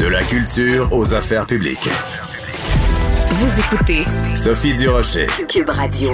De la culture aux affaires publiques. Vous écoutez Sophie Durocher. Cube Radio.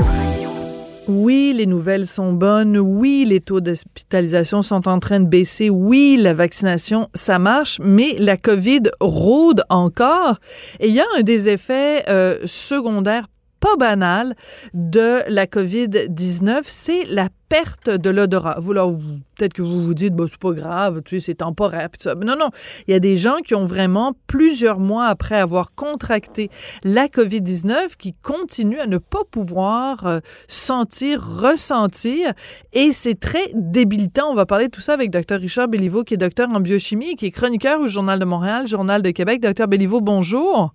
Oui, les nouvelles sont bonnes. Oui, les taux d'hospitalisation sont en train de baisser. Oui, la vaccination, ça marche, mais la COVID rôde encore. Et il y a un des effets euh, secondaires pas banal de la COVID-19, c'est la perte de l'odorat. Vous, là, peut-être que vous vous dites, bah, c'est pas grave, tu sais, c'est temporaire. ça. non, non. Il y a des gens qui ont vraiment, plusieurs mois après avoir contracté la COVID-19, qui continuent à ne pas pouvoir euh, sentir, ressentir. Et c'est très débilitant. On va parler de tout ça avec Dr. Richard Béliveau, qui est docteur en biochimie qui est chroniqueur au Journal de Montréal, Journal de Québec. Docteur Béliveau, bonjour.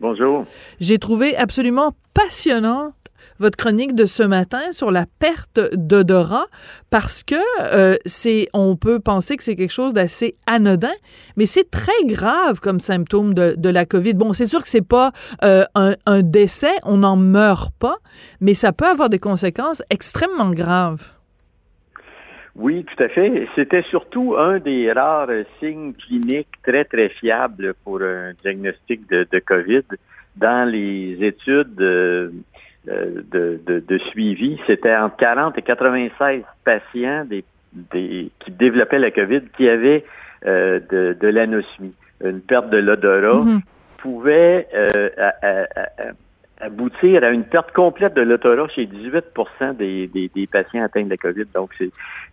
Bonjour. J'ai trouvé absolument passionnante votre chronique de ce matin sur la perte d'odorat parce que euh, c'est on peut penser que c'est quelque chose d'assez anodin mais c'est très grave comme symptôme de, la COVID. Bon, c'est sûr que c'est pas euh, un décès, on n'en meurt pas, mais ça peut avoir des conséquences extrêmement graves. Oui, tout à fait. C'était surtout un des rares signes cliniques très, très fiables pour un diagnostic de, COVID dans les études euh, de, de, suivi. C'était entre 40 et 96 patients des, des, qui développaient la COVID qui avaient euh, de, de l'anosmie, une perte de l'odorat, mm-hmm. pouvait euh, aboutir à une perte complète de l'odorat chez 18 des, des, des, patients atteints de la COVID. Donc, c'est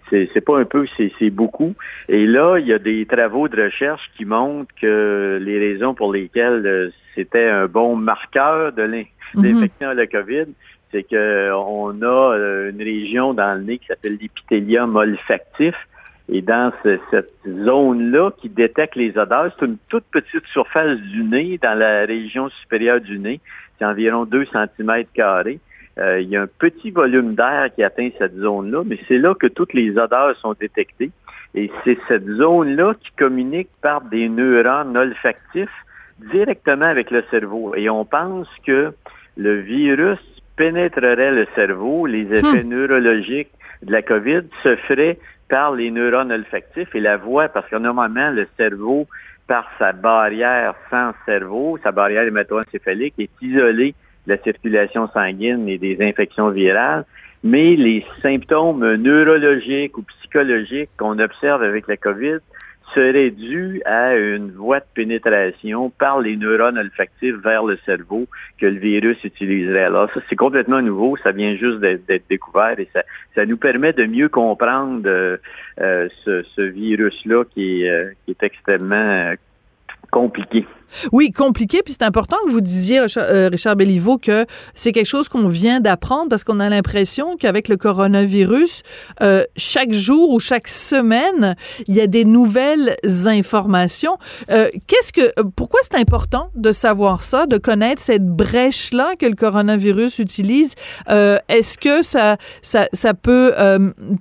c'est pas un peu, c'est beaucoup. Et là, il y a des travaux de recherche qui montrent que les raisons pour lesquelles euh, c'était un bon marqueur de mhm. l'infection à la COVID, c'est qu'on a euh, une région dans le nez qui s'appelle l'épithélium olfactif. Et dans cette zone-là qui détecte les odeurs, c'est une toute petite surface du nez dans la région supérieure du nez c'est environ 2 cm carrés. Euh, il y a un petit volume d'air qui atteint cette zone-là, mais c'est là que toutes les odeurs sont détectées. Et c'est cette zone-là qui communique par des neurones olfactifs directement avec le cerveau. Et on pense que le virus pénétrerait le cerveau, les effets hmm. neurologiques de la COVID se feraient par les neurones olfactifs et la voix, parce que normalement, le cerveau par sa barrière sans cerveau, sa barrière hémato-encéphalique est isolée de la circulation sanguine et des infections virales, mais les symptômes neurologiques ou psychologiques qu'on observe avec la COVID serait dû à une voie de pénétration par les neurones olfactifs vers le cerveau que le virus utiliserait. Alors ça, c'est complètement nouveau, ça vient juste d'être découvert et ça, ça nous permet de mieux comprendre euh, euh, ce, ce virus-là qui, euh, qui est extrêmement compliqué. Oui, compliqué. Puis c'est important que vous disiez, euh, Richard Béliveau, que c'est quelque chose qu'on vient d'apprendre parce qu'on a l'impression qu'avec le coronavirus, euh, chaque jour ou chaque semaine, il y a des nouvelles informations. Euh, qu'est-ce que, pourquoi c'est important de savoir ça, de connaître cette brèche-là que le coronavirus utilise? Est-ce que ça, ça, ça peut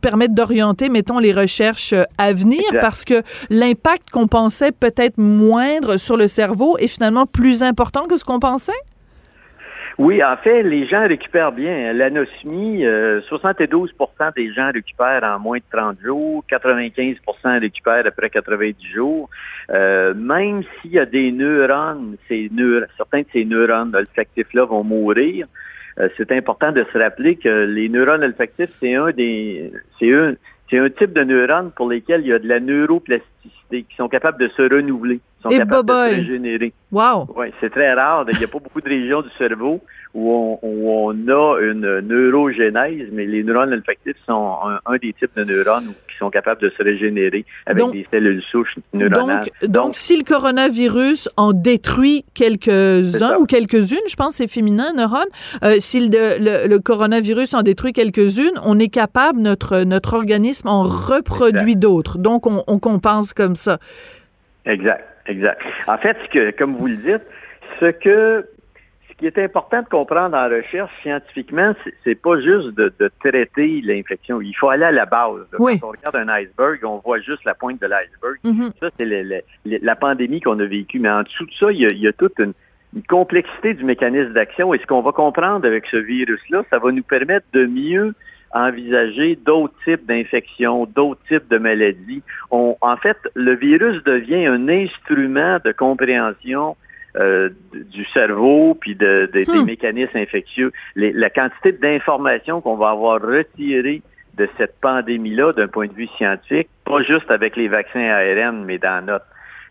permettre d'orienter, mettons, les recherches à venir? Parce que l'impact qu'on pensait peut-être moindre sur le cerveau est finalement plus important que ce qu'on pensait? Oui, en fait, les gens récupèrent bien. L'anosmie, 72% euh, des gens récupèrent en moins de 30 jours, 95% récupèrent après 90 jours. Euh, même s'il y a des neurones, ces certains de ces neurones olfactifs-là vont mourir, euh, c'est important de se rappeler que les neurones olfactifs, c'est un des, c'est un, c'est un type de neurones pour lesquels il y a de la neuroplasticité, qui sont capables de se renouveler sont Et capables de se régénérer. Wow! Oui, c'est très rare. Il n'y a pas beaucoup de régions du cerveau où on, a une neurogénèse, mais les neurones olfactifs sont un, des types de neurones qui sont capables de se régénérer avec des cellules souches neuronales. Donc, donc, si le coronavirus en détruit quelques-uns ou quelques-unes, je pense que c'est féminin, neurones, euh, si le, le, coronavirus en détruit quelques-unes, on est capable, notre, notre organisme en reproduit d'autres. Donc, on, on compense comme ça. Exact, exact. En fait, ce que, comme vous le dites, ce que ce qui est important de comprendre en recherche scientifiquement, c'est pas juste de, traiter l'infection. Il faut aller à la base. Quand on regarde un iceberg, on voit juste la pointe de l'iceberg. Mm-hmm. Ça, c'est la pandémie qu'on a vécue. Mais en dessous de ça, il y a, toute une, complexité du mécanisme d'action. Et ce qu'on va comprendre avec ce virus-là, ça va nous permettre de mieux envisager d'autres types d'infections, d'autres types de maladies. On, en fait, le virus devient un instrument de compréhension euh, du cerveau puis de, des Hmm. mécanismes infectieux. Les- la quantité d'informations qu'on va avoir retirées de cette pandémie-là d'un point de vue scientifique, pas juste avec les vaccins ARN, mais dans notre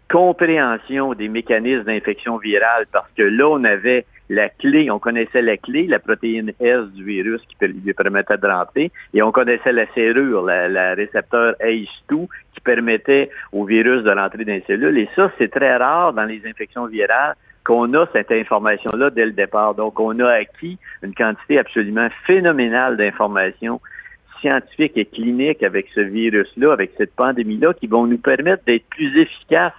compréhension des mécanismes d'infection virale, parce que là, on avait la clé, on connaissait la clé, la protéine S du virus qui lui permettait de rentrer, et on connaissait la serrure, la, la récepteur ACE2 qui permettait au virus de rentrer dans les cellules. Et ça, c'est très rare dans les infections virales qu'on a cette information-là dès le départ. Donc, on a acquis une quantité absolument phénoménale d'informations scientifiques et cliniques avec ce virus-là, avec cette pandémie-là, qui vont nous permettre d'être plus efficaces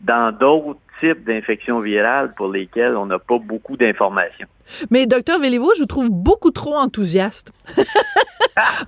dans d'autres types d'infections virales pour lesquelles on n'a pas beaucoup d'informations. Mais docteur Véliveau, je vous trouve beaucoup trop enthousiaste.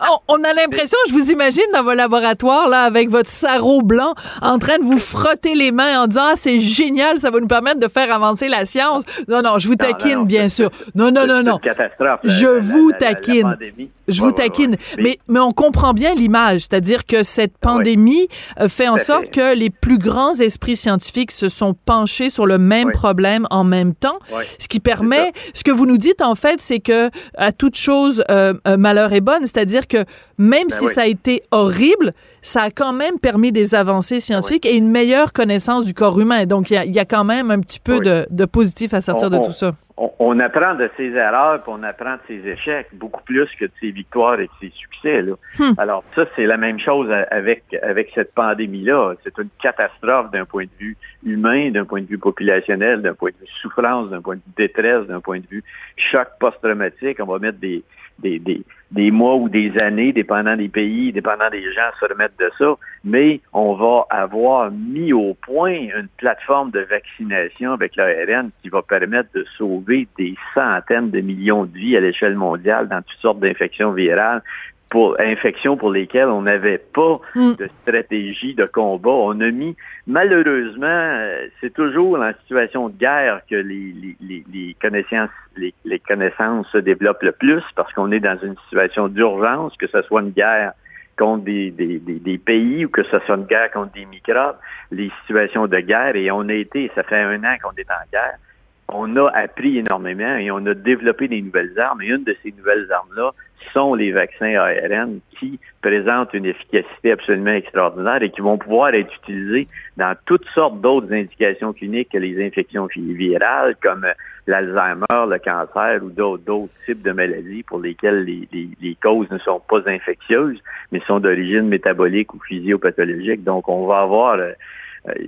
on, on a l'impression, je vous imagine dans vos laboratoires là avec votre sarrau blanc en train de vous frotter les mains en disant ah c'est génial, ça va nous permettre de faire avancer la science. Non non, je vous non, taquine non, bien sûr. Non non non non. une catastrophe. Je la- vous la- taquine. Je Ouais, vous ouais, ouais. taquine, Mais- mais, on comprend bien l'image, c'est-à-dire que cette pandémie euh, fait en sorte fait. que les plus grands esprits scientifiques se sont sur le même Oui. problème en même temps, ce qui permet, ce que vous nous dites en fait, c'est que à toute chose euh, euh, malheur est bonne, c'est-à-dire que même si Ben oui. ça a été horrible, ça a quand même permis des avancées scientifiques et une meilleure connaissance du corps humain. Donc il y a, il y a quand même un petit peu de, de positif à sortir On- de tout ça. On, on apprend de ses erreurs, puis on apprend de ses échecs, beaucoup plus que de ses victoires et de ses succès. Là. Hmm. Alors ça, c'est la même chose avec, avec cette pandémie-là. C'est une catastrophe d'un point de vue humain, d'un point de vue populationnel, d'un point de vue souffrance, d'un point de vue détresse, d'un point de vue choc post-traumatique. On va mettre des, des, des, des mois ou des années, dépendant des pays, dépendant des gens, se remettre de ça. Mais on va avoir mis au point une plateforme de vaccination avec l'ARN qui va permettre de sauver des centaines de millions de vies à l'échelle mondiale dans toutes sortes d'infections virales pour infections pour lesquelles on n'avait pas Mm. de stratégie de combat. On a mis, malheureusement, euh, c'est toujours en situation de guerre que les, les, les, les connaissances, les, les connaissances se développent le plus parce qu'on est dans une situation d'urgence, que ce soit une guerre contre des, des, des, des pays ou que ce soit une guerre contre des microbes, les situations de guerre, et on a été, ça fait un an qu'on est en guerre, on a appris énormément et on a développé des nouvelles armes. Et une de ces nouvelles armes-là sont les vaccins ARN qui présentent une efficacité absolument extraordinaire et qui vont pouvoir être utilisés dans toutes sortes d'autres indications cliniques que les infections vi- virales comme l'Alzheimer, le cancer ou d'autres types de maladies pour lesquelles les, causes ne sont pas infectieuses, mais sont d'origine métabolique ou physiopathologique. Donc, on va avoir euh,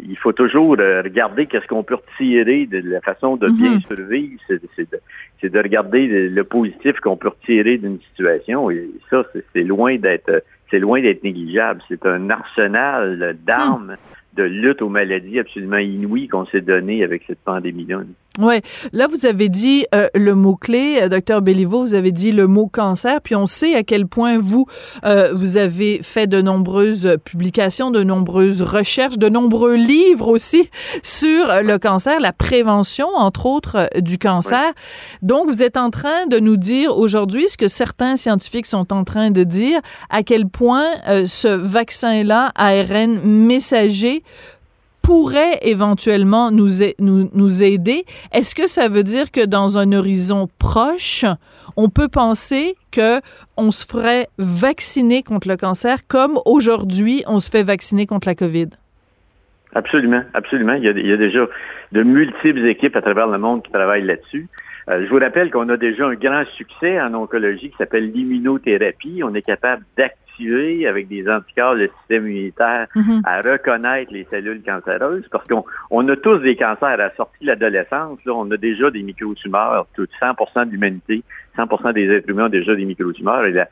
il faut toujours euh, regarder qu'est-ce qu'on peut retirer de la façon de bien Mhm. survivre. C'est c'est de, c'est de regarder le, positif qu'on peut retirer d'une situation. Et ça, c'est- loin d'être euh, c'est loin d'être négligeable. C'est un arsenal euh, d'armes de lutte aux maladies absolument inouï qu'on s'est donné avec cette pandémie-là. Ouais, là vous avez dit euh, le mot clé, euh, docteur Béliveau, vous avez dit le mot cancer, puis on sait à quel point vous euh, vous avez fait de nombreuses publications, de nombreuses recherches, de nombreux livres aussi sur euh, le cancer, la prévention entre autres euh, du cancer. Donc vous êtes en train de nous dire aujourd'hui ce que certains scientifiques sont en train de dire, à quel point euh, ce vaccin-là ARN messager pourrait éventuellement nous, nous, nous aider. Est-ce que ça veut dire que dans un horizon proche, on peut penser que on se ferait vacciner contre le cancer comme aujourd'hui on se fait vacciner contre la COVID? Absolument, absolument. Il y, a, il y a déjà de multiples équipes à travers le monde qui travaillent là-dessus. Euh, je vous rappelle qu'on a déjà un grand succès en oncologie qui s'appelle l'immunothérapie. On est capable d'activer avec des anticorps le système immunitaire Mhm. à reconnaître les cellules cancéreuses parce qu'on on a tous des cancers à la sortie de l'adolescence. On a déjà des microtumeurs. Tout 100 de l'humanité, 100% des êtres humains ont déjà des microtumeurs. Et la-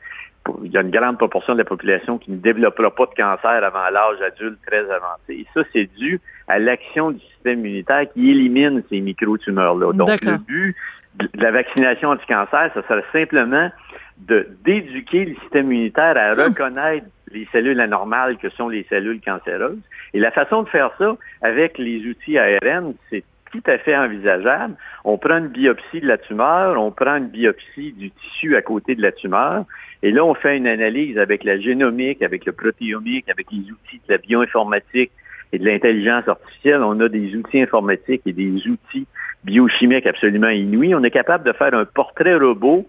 il y a une grande proportion de la population qui ne développera pas de cancer avant l'âge adulte très avancé. Et ça, c'est dû à l'action du système immunitaire qui élimine ces microtumeurs-là. Donc, le but de la vaccination anti-cancer, ça serait simplement de d'éduquer le système immunitaire à reconnaître les cellules anormales que sont les cellules cancéreuses. Et la façon de faire ça avec les outils ARN, c'est tout à fait envisageable. On prend une biopsie de la tumeur, on prend une biopsie du tissu à côté de la tumeur, et là, on fait une analyse avec la génomique, avec le protéomique, avec les outils de la bioinformatique et de l'intelligence artificielle. On a des outils informatiques et des outils biochimiques absolument inouïs. On est capable de faire un portrait robot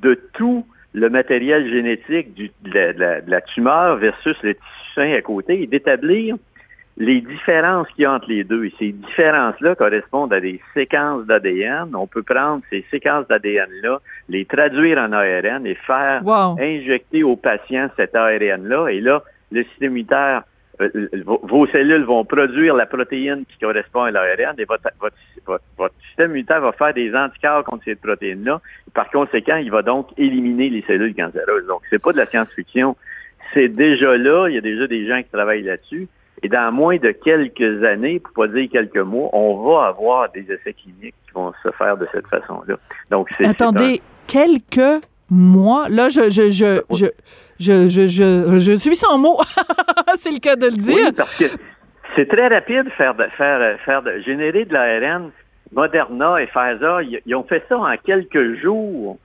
de tout le matériel génétique de, la, tumeur versus le tissu sain à côté et d'établir les différences qu'il y a entre les deux. Et ces différences-là correspondent à des séquences d'ADN. On peut prendre ces séquences d'ADN-là, les traduire en ARN et faire injecter au patient cet ARN-là. Et là, le système immunitaire vos cellules vont produire la protéine qui correspond à l'ARN et votre, système immunitaire va faire des anticorps contre cette protéine-là. Par conséquent, il va donc éliminer les cellules cancéreuses. Donc, c'est pas de la science-fiction. C'est déjà là. Il y a déjà des gens qui travaillent là-dessus. Et dans moins de quelques années, pour pas dire quelques mois, on va avoir des essais cliniques qui vont se faire de cette façon-là. Donc, c'est. Attendez, quelques mois? Là, je, je, je, je, je, je, je, je suis sans mots. c'est le cas de le dire. Oui, parce que c'est très rapide faire de, faire, faire de, générer de l'ARN. Moderna et Pfizer, ils, ont fait ça en quelques jours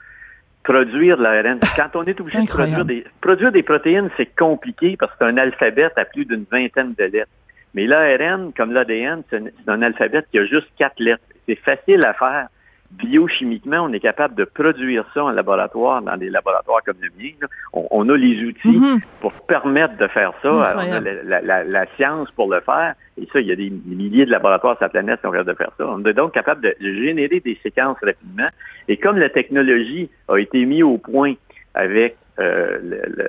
produire de l'ARN. Quand on est obligé de produire des, produire des protéines, c'est compliqué parce que c'est un alphabet à plus d'une vingtaine de lettres. Mais l'ARN, comme l'ADN, c'est un alphabet qui a juste quatre lettres. C'est facile à faire biochimiquement, on est capable de produire ça en laboratoire, dans des laboratoires comme le mien. On, a les outils mm-hmm. pour permettre de faire ça. on a la, science pour le faire. Et ça, il y a des, milliers de laboratoires sur la planète qui sont capables de faire ça. On est donc capable de générer des séquences rapidement. Et comme la technologie a été mise au point avec euh,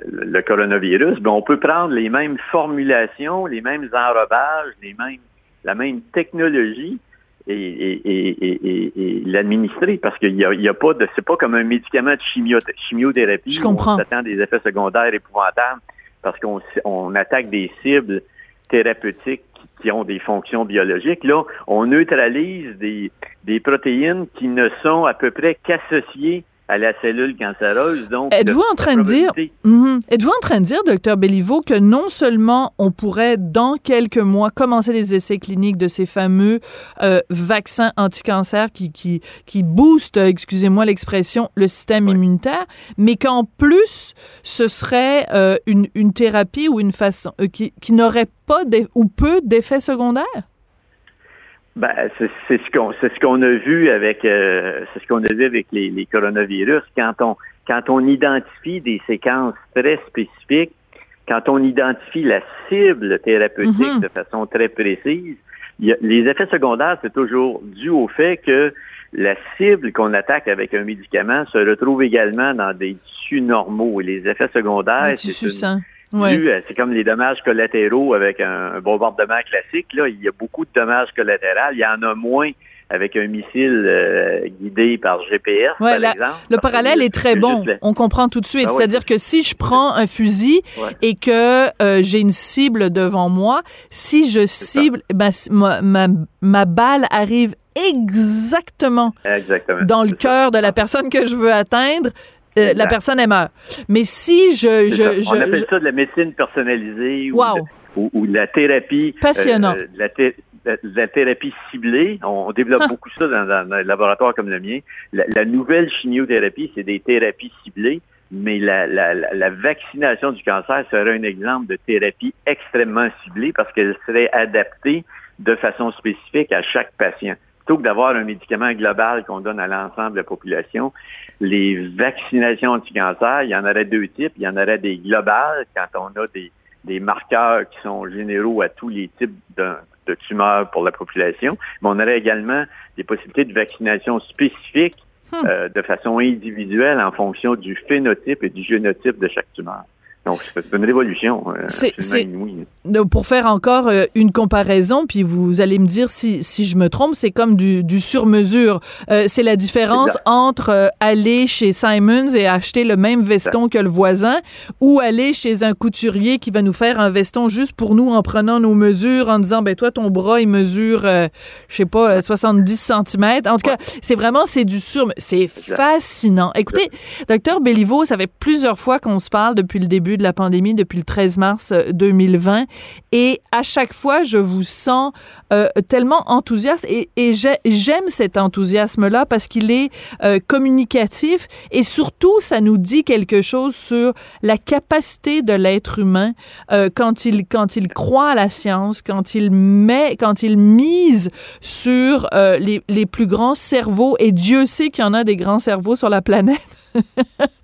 le, coronavirus, ben on peut prendre les mêmes formulations, les mêmes enrobages, les mêmes, la même technologie et, l'administrer parce qu'il n'y a, y a, pas de c'est pas comme un médicament de chimio, chimiothérapie Je comprends. on s'attend des effets secondaires épouvantables parce qu'on on attaque des cibles thérapeutiques qui, ont des fonctions biologiques. Là, on neutralise des, des protéines qui ne sont à peu près qu'associées à la cellule cancéreuse. Donc, êtes-vous en train de dire, mhm. êtes-vous en train de dire, docteur Belliveau, que non seulement on pourrait dans quelques mois commencer des essais cliniques de ces fameux euh, vaccins anti-cancer qui qui qui boostent, excusez-moi l'expression, le système immunitaire, mais qu'en plus ce serait euh, une, une thérapie ou une façon euh, qui, qui n'aurait pas ou peu d'effets secondaires? Ben, c'est ce qu'on c'est ce qu'on a vu avec euh, c'est ce qu'on a vu avec les, les, coronavirus. Quand on quand on identifie des séquences très spécifiques, quand on identifie la cible thérapeutique mm-hmm. de façon très précise, les effets secondaires c'est toujours dû au fait que la cible qu'on attaque avec un médicament se retrouve également dans des tissus normaux. Et les effets secondaires c'est euh, c'est comme les dommages collatéraux avec un, bombardement classique. Là, il y a beaucoup de dommages collatéraux. Il y en a moins avec un missile euh, guidé par GPS, par exemple. Le parallèle est très bon. On comprend tout de suite. Ah C'est-à-dire que si je prends un fusil et que euh, j'ai une cible devant moi, si je cible, ben, ma, ma, ma, balle arrive exactement, exactement. dans le cœur de la personne que je veux atteindre, euh, la personne est meurt. Mais si je... je, On appelle ça de la médecine personnalisée ou, de, ou, la thérapie... Euh, Passionnant. la, thérapie ciblée. On, développe ah. beaucoup ça dans, un laboratoire comme le mien. La, nouvelle chimiothérapie, c'est des thérapies ciblées, mais la, la, vaccination du cancer serait un exemple de thérapie extrêmement ciblée parce qu'elle serait adaptée de façon spécifique à chaque patient plutôt que d'avoir un médicament global qu'on donne à l'ensemble de la population, les vaccinations anti-cancer, il y en aurait deux types. Il y en aurait des globales quand on a des, des marqueurs qui sont généraux à tous les types de, de tumeurs pour la population. Mais on aurait également des possibilités de vaccination spécifiques hmm. euh, de façon individuelle en fonction du phénotype et du génotype de chaque tumeur. Donc, c'est une révolution. Euh, c'est, pour faire encore euh, une comparaison, puis vous allez me dire si, si je me trompe, c'est comme du, du sur-mesure. Euh, c'est la différence entre aller chez Simons et acheter le même veston que le voisin ou aller chez un couturier qui va nous faire un veston juste pour nous en prenant nos mesures, en disant, ben toi, ton bras, il mesure, je sais pas, 70 cm. En tout cas, c'est vraiment, c'est du sur... C'est fascinant. Écoutez, docteur Béliveau, ça fait plusieurs fois qu'on se parle depuis le début de la pandémie depuis le 13 mars 2020. Et à chaque fois, je vous sens tellement enthousiaste et, j'aime cet enthousiasme-là parce qu'il est communicatif et surtout, ça nous dit quelque chose sur la capacité de l'être humain quand il quand il croit à la science, quand il met, quand il mise sur les, les plus grands cerveaux, et Dieu sait qu'il y en a des grands cerveaux sur la planète.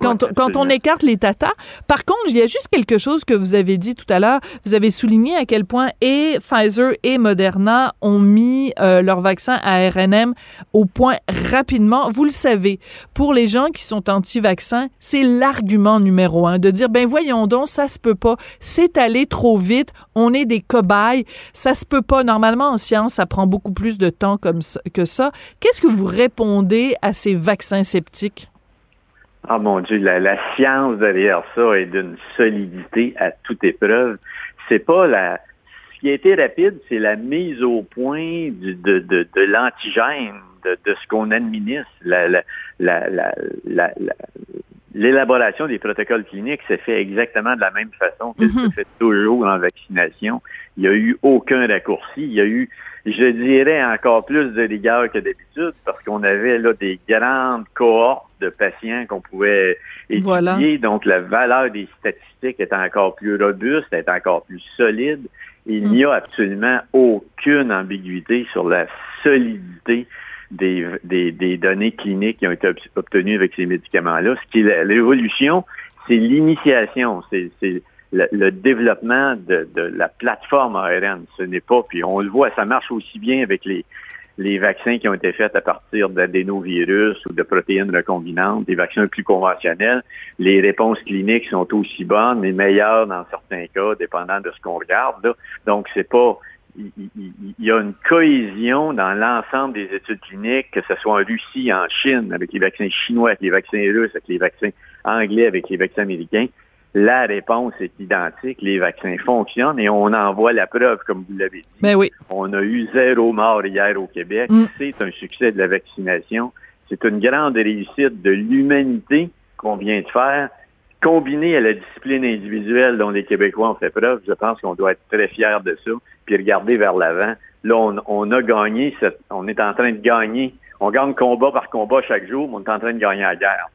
Quand, on écarte les tatas. Par contre, il y a juste quelque chose que vous avez dit tout à l'heure. Vous avez souligné à quel point et Pfizer et Moderna ont mis euh, leur vaccin à RNM au point rapidement. Vous le savez, pour les gens qui sont anti-vaccins, c'est l'argument numéro un de dire, ben voyons donc, ça se peut pas. C'est allé trop vite. On est des cobayes. Ça se peut pas. Normalement, en science, ça prend beaucoup plus de temps comme que ça. Qu'est-ce que vous répondez à ces vaccins sceptiques? Ah mon Dieu, la, science derrière ça est d'une solidité à toute épreuve. C'est pas la. Ce qui a été rapide, c'est la mise au point de, de, de, l'antigène, de, de, ce qu'on administre. La, la, la, l'élaboration des protocoles cliniques s'est fait exactement de la même façon que mm-hmm. se fait toujours en vaccination. Il n'y a eu aucun raccourci. Il y a eu, je dirais, encore plus de rigueur que d'habitude parce qu'on avait là des grandes cohortes de patients qu'on pouvait étudier. Donc, la valeur des statistiques est encore plus robuste, est encore plus solide. Il n'y a mm. absolument aucune ambiguïté sur la solidité des, des, données cliniques qui ont été obtenues avec ces médicaments-là. Ce qui est l'évolution, c'est l'initiation, c'est le, développement de, de, la plateforme ARN. Ce n'est pas, puis on le voit, ça marche aussi bien avec les, les vaccins qui ont été faits à partir d'adénovirus ou de protéines recombinantes, des vaccins plus conventionnels, les réponses cliniques sont aussi bonnes, mais meilleures dans certains cas, dépendant de ce qu'on regarde. Là. Donc, c'est pas il, y a une cohésion dans l'ensemble des études cliniques, que ce soit en Russie, en Chine, avec les vaccins chinois, avec les vaccins russes, avec les vaccins anglais, avec les vaccins américains la réponse est identique, les vaccins fonctionnent et on en voit la preuve, comme vous l'avez dit. Ben oui. On a eu zéro mort hier au Québec. Mm. C'est un succès de la vaccination. C'est une grande réussite de l'humanité qu'on vient de faire, combinée à la discipline individuelle dont les Québécois ont fait preuve. Je pense qu'on doit être très fiers de ça, puis regarder vers l'avant. Là, on, on a gagné, on est en train de gagner. On gagne combat par combat chaque jour, mais on est en train de gagner la guerre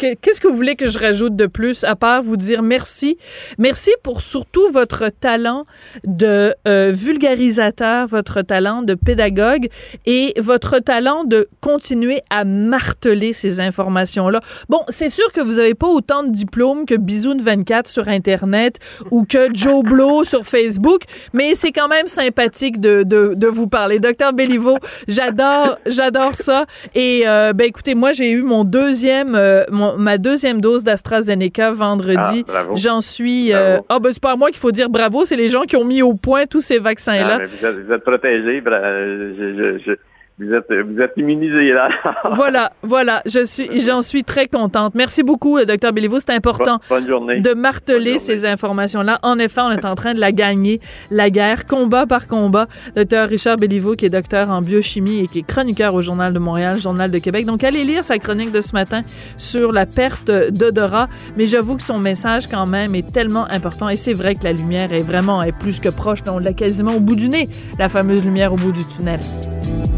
qu'est-ce que vous voulez que je rajoute de plus à part vous dire merci? Merci pour surtout votre talent de euh, vulgarisateur, votre talent de pédagogue et votre talent de continuer à marteler ces informations-là. Bon, c'est sûr que vous n'avez pas autant de diplômes que Bisoun 24 sur Internet ou que Joe Blow sur Facebook, mais c'est quand même sympathique de, de, de vous parler. Docteur Béliveau, j'adore, j'adore ça. Et euh, ben écoutez, moi j'ai eu mon deuxième, euh, mon, ma deuxième dose d'AstraZeneca vendredi. Ah, J'en suis. Euh, ah, ben, c'est pas moi qu'il faut dire bravo, c'est les gens qui ont mis au point tous ces vaccins-là. Ah, vous, êtes, vous, êtes, protégés. Je, je, vous êtes, vous êtes immunisé là. voilà, voilà. Je suis, j'en suis très contente. Merci beaucoup, euh, docteur Béliveau. C'est important de marteler ces informations-là. En effet, on est en train de la gagner, la guerre, combat par combat. Docteur Richard Béliveau, qui est docteur en biochimie et qui est chroniqueur au Journal de Montréal, Journal de Québec. Donc, allez lire sa chronique de ce matin sur la perte d'odorat. Mais j'avoue que son message, quand même, est tellement important. Et c'est vrai que la lumière est vraiment est plus que proche. On l'a quasiment au bout du nez, la fameuse lumière au bout du tunnel.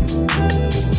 Thank